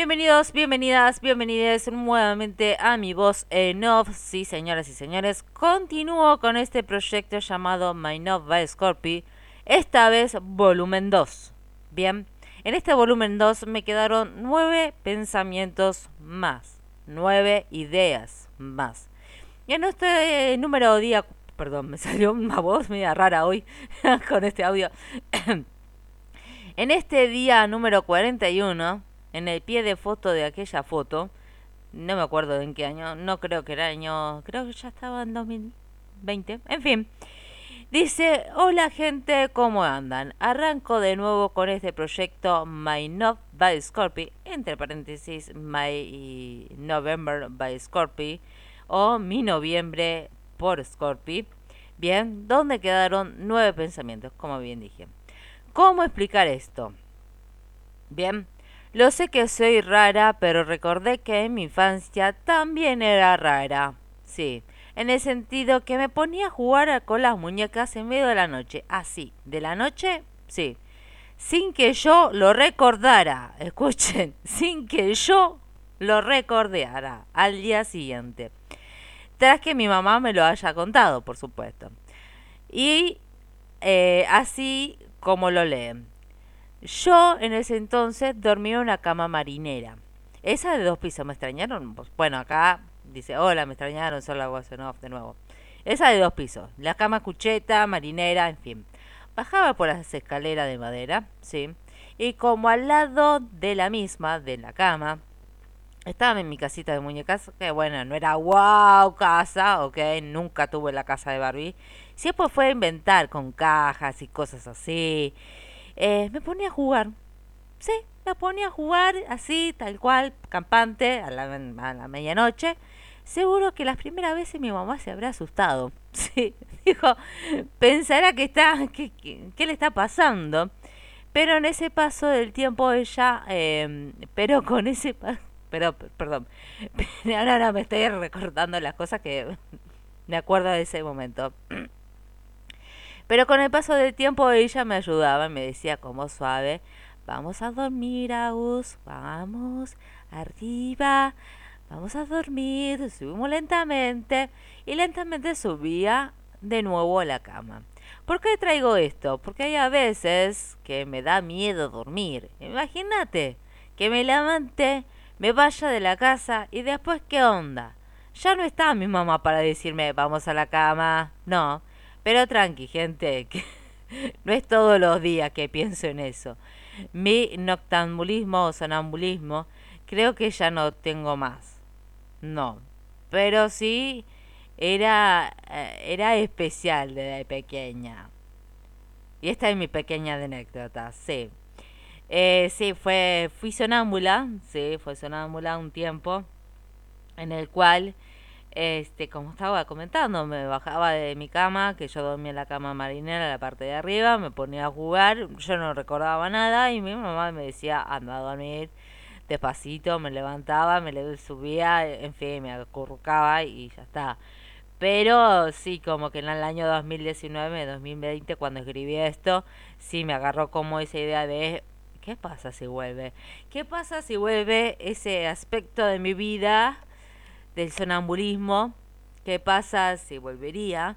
Bienvenidos, bienvenidas, bienvenidas nuevamente a mi voz en off. Sí, señoras y señores, continúo con este proyecto llamado My Love by Scorpio, esta vez volumen 2. Bien, en este volumen 2 me quedaron nueve pensamientos más, nueve ideas más. Y en este número día, perdón, me salió una voz media rara hoy con este audio. en este día número 41 en el pie de foto de aquella foto, no me acuerdo en qué año, no creo que era año, creo que ya estaba en 2020, en fin. Dice, hola gente, ¿cómo andan? Arranco de nuevo con este proyecto My Not by Scorpio, entre paréntesis My November by Scorpio, o Mi Noviembre por Scorpio. Bien, donde quedaron nueve pensamientos, como bien dije. ¿Cómo explicar esto? Bien, lo sé que soy rara, pero recordé que en mi infancia también era rara. Sí, en el sentido que me ponía a jugar con las muñecas en medio de la noche. Así, ah, de la noche, sí. Sin que yo lo recordara. Escuchen, sin que yo lo recordara al día siguiente. Tras que mi mamá me lo haya contado, por supuesto. Y eh, así como lo leen. Yo en ese entonces dormía en una cama marinera. Esa de dos pisos, ¿me extrañaron? Bueno, acá dice, hola, me extrañaron, solo hago off de nuevo. Esa de dos pisos, la cama cucheta, marinera, en fin. Bajaba por las escaleras de madera, ¿sí? Y como al lado de la misma, de la cama, estaba en mi casita de muñecas, que bueno, no era wow casa, ok, nunca tuve la casa de Barbie. Siempre fue a inventar con cajas y cosas así. Eh, me ponía a jugar. Sí, me ponía a jugar así, tal cual, campante, a la, a la medianoche. Seguro que las primeras veces mi mamá se habrá asustado. Sí, dijo, pensará que está, que, ¿qué le está pasando? Pero en ese paso del tiempo ella, eh, pero con ese, pero, perdón, ahora, ahora me estoy recordando las cosas que me acuerdo de ese momento. Pero con el paso del tiempo ella me ayudaba, me decía como suave, vamos a dormir, Agus, vamos, arriba, vamos a dormir, subimos lentamente y lentamente subía de nuevo a la cama. ¿Por qué traigo esto? Porque hay a veces que me da miedo dormir. Imagínate que me levante, me vaya de la casa y después qué onda. Ya no está mi mamá para decirme vamos a la cama. No, pero tranqui, gente, que no es todos los días que pienso en eso. Mi noctambulismo o sonambulismo creo que ya no tengo más. No. Pero sí era, eh, era especial desde pequeña. Y esta es mi pequeña anécdota, sí. Eh, sí, fue, fui sonámbula, sí, fue sonámbula un tiempo en el cual este, como estaba comentando, me bajaba de mi cama, que yo dormía en la cama marinera, la parte de arriba, me ponía a jugar, yo no recordaba nada y mi mamá me decía, anda a dormir, despacito, me levantaba, me subía, en fin, me acurrucaba y ya está. Pero sí, como que en el año 2019, 2020, cuando escribí esto, sí me agarró como esa idea de, ¿qué pasa si vuelve? ¿Qué pasa si vuelve ese aspecto de mi vida? Del sonambulismo, ¿qué pasa si volvería?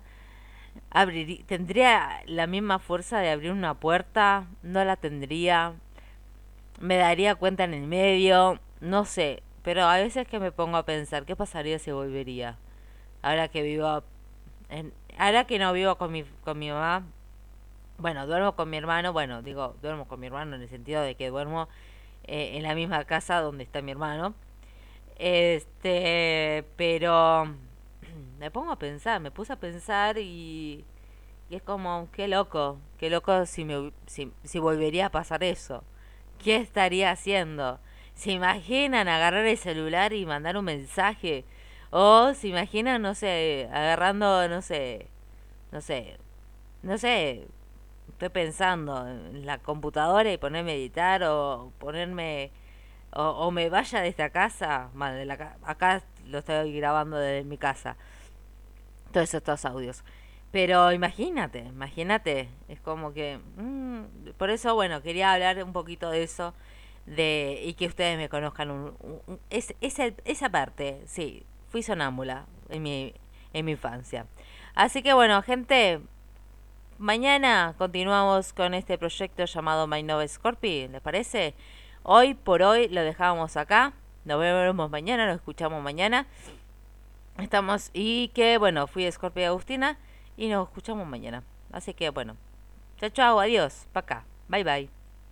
¿Tendría la misma fuerza de abrir una puerta? ¿No la tendría? ¿Me daría cuenta en el medio? No sé, pero a veces que me pongo a pensar, ¿qué pasaría si volvería? Ahora que vivo, en, ahora que no vivo con mi, con mi mamá, bueno, duermo con mi hermano, bueno, digo, duermo con mi hermano en el sentido de que duermo eh, en la misma casa donde está mi hermano, este, pero me pongo a pensar, me puse a pensar y, y es como, qué loco, qué loco si, me, si, si volvería a pasar eso. ¿Qué estaría haciendo? ¿Se imaginan agarrar el celular y mandar un mensaje? O se imaginan, no sé, agarrando, no sé, no sé, no sé, estoy pensando en la computadora y ponerme a editar o ponerme o, me vaya de esta casa, de la, acá lo estoy grabando desde mi casa, todos estos audios. Pero imagínate, imagínate, es como que... Mm, por eso, bueno, quería hablar un poquito de eso, de y que ustedes me conozcan es, esa, esa parte, sí, fui sonámbula en mi, en mi infancia. Así que bueno, gente, mañana continuamos con este proyecto llamado My Nova Scorpi, ¿les parece? Hoy por hoy lo dejamos acá. Nos vemos mañana, nos escuchamos mañana. Estamos y que bueno, fui Scorpio Agustina y nos escuchamos mañana. Así que bueno, chao, chao, adiós, pa' acá, bye bye.